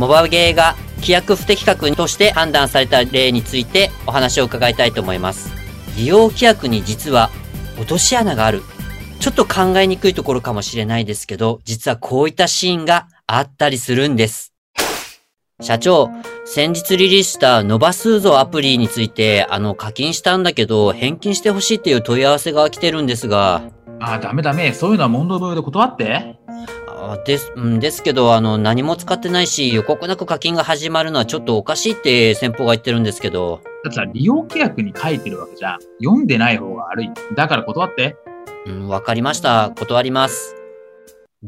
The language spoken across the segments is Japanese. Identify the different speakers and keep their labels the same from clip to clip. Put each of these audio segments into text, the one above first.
Speaker 1: モバゲーが規約不適格として判断された例についてお話を伺いたいと思います利用規約に実は落とし穴があるちょっと考えにくいところかもしれないですけど実はこういったシーンがあったりするんです社長、先日リリースしたノバスーゾアプリについて、あの、課金したんだけど、返金してほしいっていう問い合わせが来てるんですが。
Speaker 2: ああ、ダメダメ。そういうのは問答無用で断って。
Speaker 1: あです、うんですけど、あの、何も使ってないし、予告なく課金が始まるのはちょっとおかしいって先方が言ってるんですけど。
Speaker 2: だってさ、利用規約に書いてるわけじゃん。読んでない方が悪い。だから断って。
Speaker 1: うん、わかりました。断ります。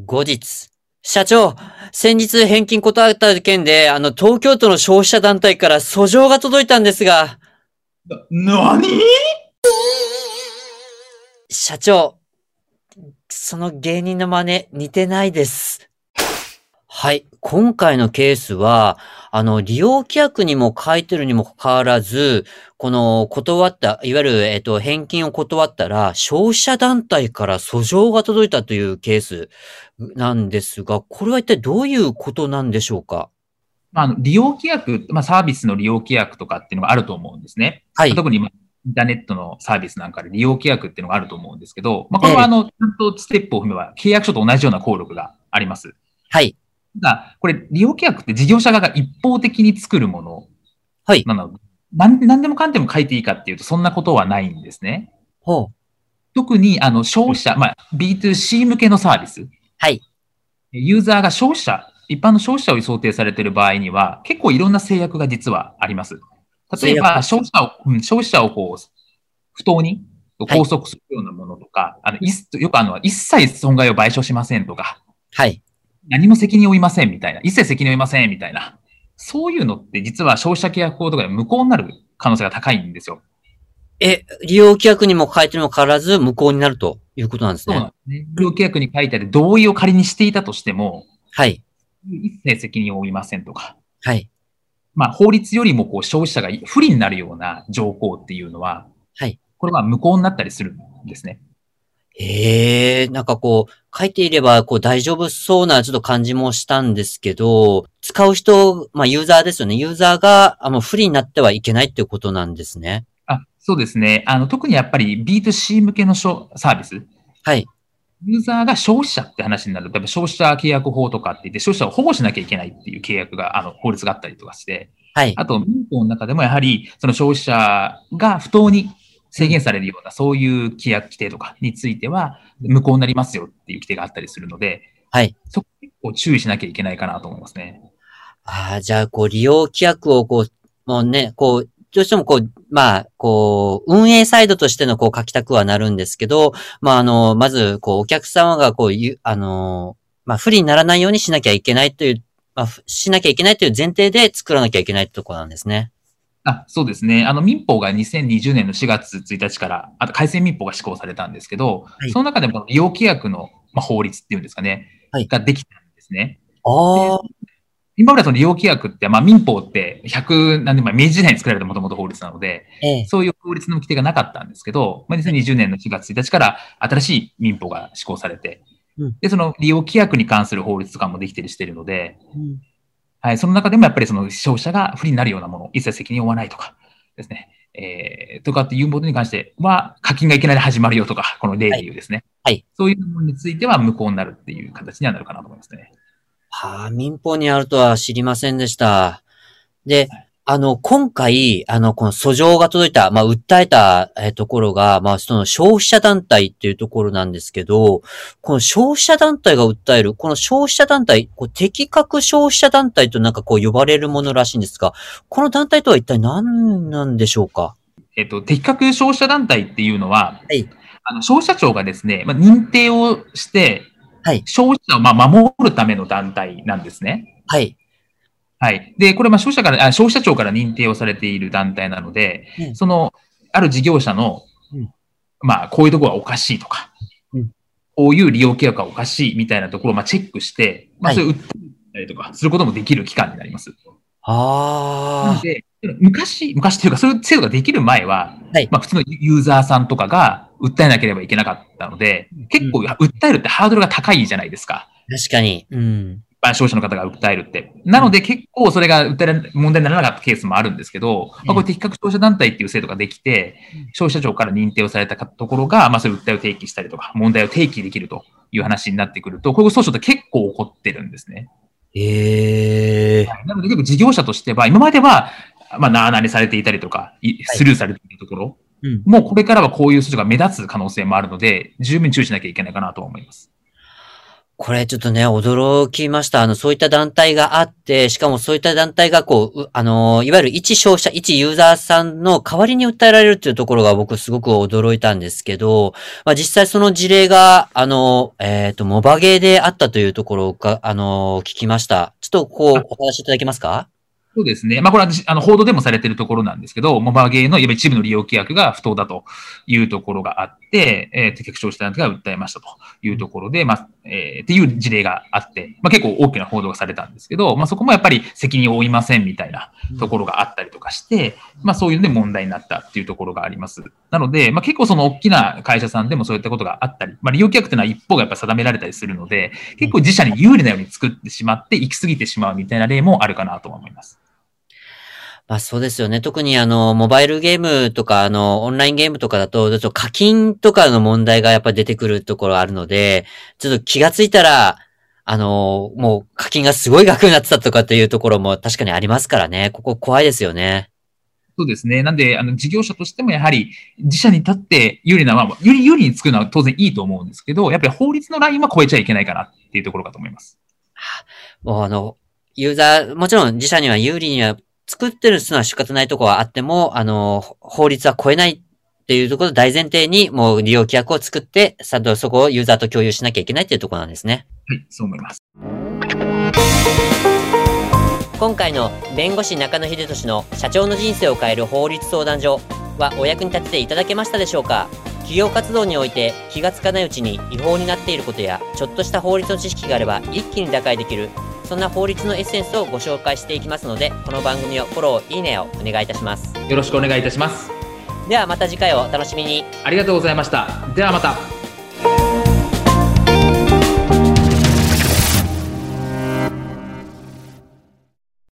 Speaker 1: 後日。社長、先日返金断った件で、あの、東京都の消費者団体から訴状が届いたんですが。
Speaker 2: な、なに
Speaker 1: 社長、その芸人の真似似てないです。はい。今回のケースは、あの、利用規約にも書いてるにもかかわらず、この断った、いわゆる、えっ、と、返金を断ったら、消費者団体から訴状が届いたというケースなんですが、これは一体どういうことなんでしょうか？
Speaker 2: まあ、利用規約、まあ、サービスの利用規約とかっていうのがあると思うんですね。はい。特に、インターネットのサービスなんかで利用規約っていうのがあると思うんですけど、まあ、これはあの、ちゃんとステップを踏めば、契約書と同じような効力があります。
Speaker 1: はい。
Speaker 2: だこれ、利用規約って事業者側が一方的に作るもの。
Speaker 1: はい。
Speaker 2: なの何何でもかんでも書いていいかっていうと、そんなことはないんですね。
Speaker 1: ほう。
Speaker 2: 特に、あの、消費者、まあ、B2C 向けのサービス。
Speaker 1: はい。
Speaker 2: ユーザーが消費者、一般の消費者を想定されている場合には、結構いろんな制約が実はあります。例えば、消費者を、うん、消費者をこう、不当に拘束するようなものとか、はい、あの、よくあの、一切損害を賠償しませんとか。
Speaker 1: はい。
Speaker 2: 何も責任を負いませんみたいな、一切責任を負いませんみたいな、そういうのって実は消費者契約法とかで無効になる可能性が高いんですよ。
Speaker 1: え、利用規約にも書いてるにも変わらず無効になるということなんですね。
Speaker 2: そうなんですね。利用規約に書いてある同意を仮にしていたとしても、
Speaker 1: はい。
Speaker 2: 一切責任を負いませんとか。
Speaker 1: はい。
Speaker 2: まあ、法律よりもこう消費者が不利になるような条項っていうのは、
Speaker 1: はい。
Speaker 2: これは無効になったりするんですね。
Speaker 1: ええなんかこう、書いていれば、こう大丈夫そうなちょっと感じもしたんですけど、使う人、まあユーザーですよね。ユーザーが、あの、不利になってはいけないっていうことなんですね。
Speaker 2: あ、そうですね。あの、特にやっぱり B2C 向けのサービス。
Speaker 1: はい。
Speaker 2: ユーザーが消費者って話になると、やっぱ消費者契約法とかって言って、消費者を保護しなきゃいけないっていう契約が、あの、法律があったりとかして、
Speaker 1: はい。
Speaker 2: あと、民法の中でもやはり、その消費者が不当に制限されるような、そういう規約規定とかについては、無効になりますよっていう規定があったりするので、
Speaker 1: はい。
Speaker 2: そこ結構注意しなきゃいけないかなと思いますね。
Speaker 1: ああ、じゃあ、こう、利用規約を、こう、もうね、こう、どうしてもこう、まあ、こう、運営サイドとしてのこう書きたくはなるんですけど、まあ、あの、まず、こう、お客様がこう、あの、まあ、不利にならないようにしなきゃいけないという、まあ、しなきゃいけないという前提で作らなきゃいけないところなんですね。
Speaker 2: あそうですね。あの民法が2020年の4月1日から、あと改正民法が施行されたんですけど、はい、その中でも利用規約の、まあ、法律っていうんですかね、はい、ができたんですね。
Speaker 1: ああ。
Speaker 2: 今までその利用規約って、まあ民法って100何年前、明治時代に作られたもともと法律なので、ええ、そういう法律の規定がなかったんですけど、まあ、2020年の4月1日から新しい民法が施行されて、うん、で、その利用規約に関する法律とかもできてるしてるので、うんはい、その中でもやっぱりその消費者が不利になるようなもの、一切責任を負わないとかですね、えー、とかっていうものに関しては、課金がいきなり始まるよとか、この例で言うですね。
Speaker 1: はい。はい、
Speaker 2: そういうものについては無効になるっていう形にはなるかなと思いますね。
Speaker 1: はあ、民法にあるとは知りませんでした。で、はいあの、今回、あの、この訴状が届いた、まあ、訴えた、えところが、まあ、その消費者団体っていうところなんですけど、この消費者団体が訴える、この消費者団体、こう適格消費者団体となんかこう呼ばれるものらしいんですが、この団体とは一体何なんでしょうか？
Speaker 2: えっと、適格消費者団体っていうのは、
Speaker 1: はい。
Speaker 2: あの、消費者庁がですね、まあ、認定をして、
Speaker 1: はい。
Speaker 2: 消費者をまあ守るための団体なんですね。
Speaker 1: はい。
Speaker 2: はい。で、これ、まあ、消費者から、あ、消費者庁から認定をされている団体なので、うん、その、ある事業者の、うん、まあ、こういうところはおかしいとか、うん、こういう利用契約はおかしいみたいなところを、まあ、チェックして、まあ、そういう訴えたりとか、することもできる機関になります。
Speaker 1: ああ。なので、
Speaker 2: 昔、昔というか、そういう制度ができる前は、はい、まあ、普通のユーザーさんとかが訴えなければいけなかったので、結構、訴えるってハードルが高いじゃないですか。
Speaker 1: 確かに。うん。
Speaker 2: 般消費者の方が訴えるって。なので結構それが訴え問題にならなかったケースもあるんですけど、まあ、これ適格消費者団体っていう制度ができて、消費者庁から認定をされたところが、まあそういう訴えを提起したりとか、問題を提起できるという話になってくると、こういう訴訟って結構起こってるんですね。
Speaker 1: ええ
Speaker 2: ー、なので結構事業者としては、今までは、まあ、なあなにされていたりとか、スルーされているところ、はいうん、もうこれからはこういう訴訟が目立つ可能性もあるので、十分注意しなきゃいけないかなと思います。
Speaker 1: これちょっとね、驚きました。あの、そういった団体があって、しかもそういった団体がこう、あの、いわゆる一消費者、一ユーザーさんの代わりに訴えられるっていうところが僕すごく驚いたんですけど、まあ実際その事例が、あの、えっ、ー、と、モバゲーであったというところが、あの、聞きました。ちょっとこう、お話しいただけますか？
Speaker 2: そうですね。まあ、これは、あの、報道でもされているところなんですけど、モバゲーの一部の利用規約が不当だというところがあって、えー、適格消費者団体が訴えましたというところで、まあ、えー、っていう事例があって、まあ、結構大きな報道がされたんですけど、まあ、そこもやっぱり責任を負いませんみたいなところがあったりとかして、まあ、そういうので問題になったっていうところがあります。なので、まあ、結構その大きな会社さんでもそういったことがあったり、まあ、利用規約というのは一方がやっぱ定められたりするので、結構自社に有利なように作ってしまって、行き過ぎてしまうみたいな例もあるかなと思います。
Speaker 1: まあそうですよね。特にあの、モバイルゲームとか、あの、オンラインゲームとかだと、だと課金とかの問題がやっぱ出てくるところあるので、ちょっと気がついたら、あの、もう課金がすごい額になってたとかっていうところも確かにありますからね。ここ怖いですよね。
Speaker 2: そうですね。なんで、あの、事業者としてもやはり、自社に立って有利な、まあ、より有利に作るのは当然いいと思うんですけど、やっぱり法律のラインは超えちゃいけないかなっていうところかと思います。
Speaker 1: もうあの、ユーザー、もちろん自社には有利には作ってるのは仕方ないところはあっても、あの、法律は超えないっていうところを大前提に、もう利用規約を作って、さとそこをユーザーと共有しなきゃいけないっていうところなんですね。
Speaker 2: はい、そう思います。
Speaker 1: 今回の弁護士中野秀俊の社長の人生を変える法律相談所はお役に立てていただけましたでしょうか？企業活動において気がつかないうちに違法になっていることやちょっとした法律の知識があれば一気に打開できるそんな法律のエッセンスをご紹介していきますので、この番組をフォロー、いいねをお願いいたします。
Speaker 2: よろしくお願いいたします。
Speaker 1: ではまた次回をお楽しみに。
Speaker 2: ありがとうございました。ではまた。